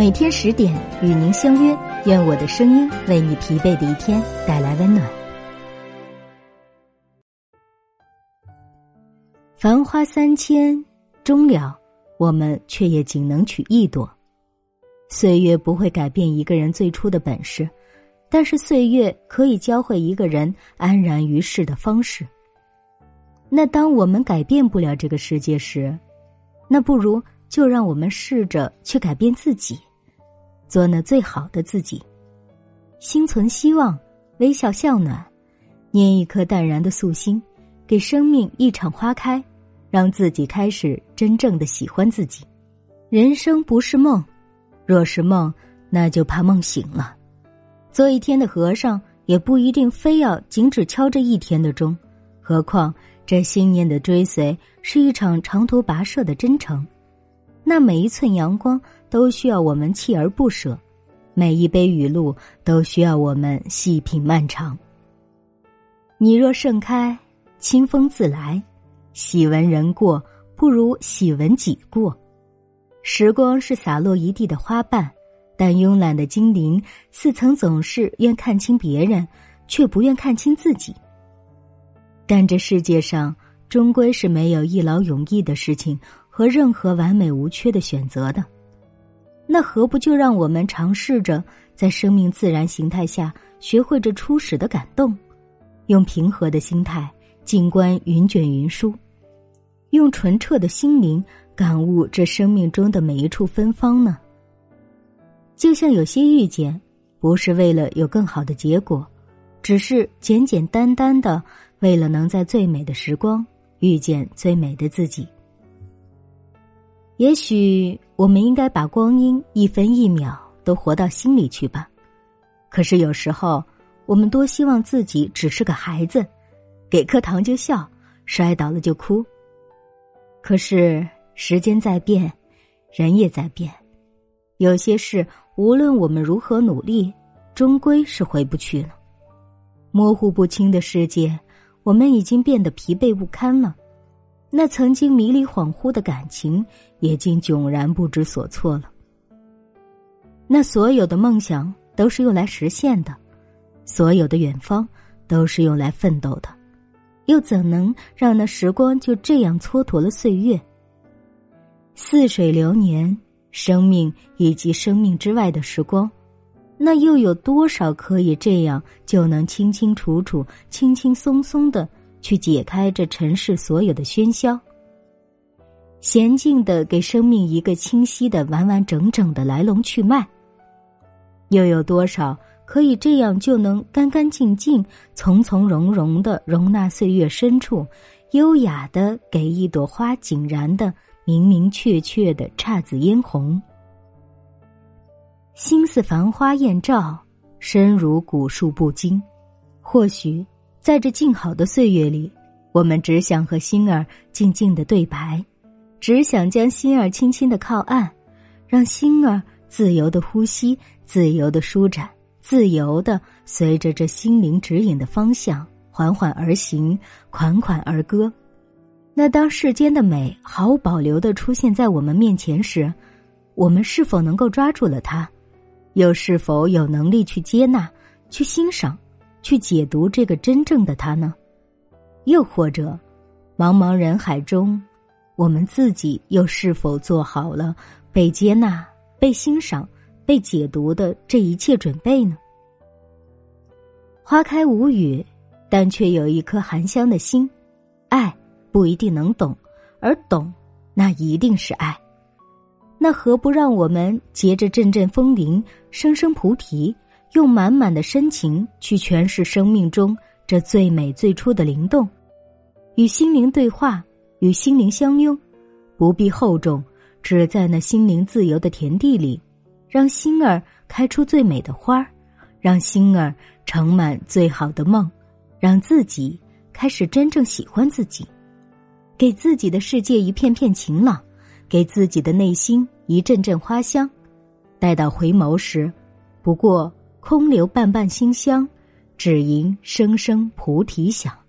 每天十点与您相约，愿我的声音为你疲惫的一天带来温暖。繁花三千，终了，我们却也仅能取一朵。岁月不会改变一个人最初的本事，但是岁月可以教会一个人安然于世的方式。那当我们改变不了这个世界时，那不如就让我们试着去改变自己。做那最好的自己，心存希望，微笑向暖，捏一颗淡然的素心，给生命一场花开，让自己开始真正的喜欢自己。人生不是梦，若是梦，那就怕梦醒了。做一天的和尚，也不一定非要仅只敲这一天的钟，何况这信念的追随是一场长途跋涉的真诚。那每一寸阳光都需要我们锲而不舍，每一杯雨露都需要我们细品漫长。你若盛开，清风自来；喜闻人过，不如喜闻己过。时光是洒落一地的花瓣，但慵懒的精灵似曾总是愿看清别人，却不愿看清自己。但这世界上终归是没有一劳永逸的事情。和任何完美无缺的选择的，那何不就让我们尝试着在生命自然形态下学会这初始的感动，用平和的心态静观云卷云舒，用纯澈的心灵感悟这生命中的每一处芬芳呢？就像有些遇见，不是为了有更好的结果，只是简简单单的为了能在最美的时光遇见最美的自己。也许我们应该把光阴一分一秒都活到心里去吧。可是有时候，我们多希望自己只是个孩子，给颗糖就笑，摔倒了就哭。可是时间在变，人也在变，有些事无论我们如何努力，终归是回不去了。模糊不清的世界，我们已经变得疲惫不堪了。那曾经迷离恍惚的感情，也竟迥然不知所措了。那所有的梦想都是用来实现的，所有的远方都是用来奋斗的，又怎能让那时光就这样蹉跎了岁月？似水流年，生命以及生命之外的时光，那又有多少可以这样就能清清楚楚、轻轻松松的？去解开这尘世所有的喧嚣，娴静的给生命一个清晰的、完完整整的来龙去脉。又有多少可以这样就能干干净净、从从容容的容纳岁月深处，优雅的给一朵花井然的明明确确的姹紫嫣红？心似繁花艳照，身如古树不惊。或许。在这静好的岁月里，我们只想和心儿静静的对白，只想将心儿轻轻的靠岸，让心儿自由的呼吸，自由的舒展，自由的随着这心灵指引的方向缓缓而行，款款而歌。那当世间的美毫无保留的出现在我们面前时，我们是否能够抓住了它？又是否有能力去接纳、去欣赏？去解读这个真正的他呢？又或者，茫茫人海中，我们自己又是否做好了被接纳、被欣赏、被解读的这一切准备呢？花开无语，但却有一颗含香的心。爱不一定能懂，而懂，那一定是爱。那何不让我们结着阵阵风铃，声声菩提？用满满的深情去诠释生命中这最美最初的灵动，与心灵对话，与心灵相拥，不必厚重，只在那心灵自由的田地里，让心儿开出最美的花儿，让心儿盛满最好的梦，让自己开始真正喜欢自己，给自己的世界一片片晴朗，给自己的内心一阵阵花香，待到回眸时，不过。空留瓣瓣馨香，只迎声声菩提响。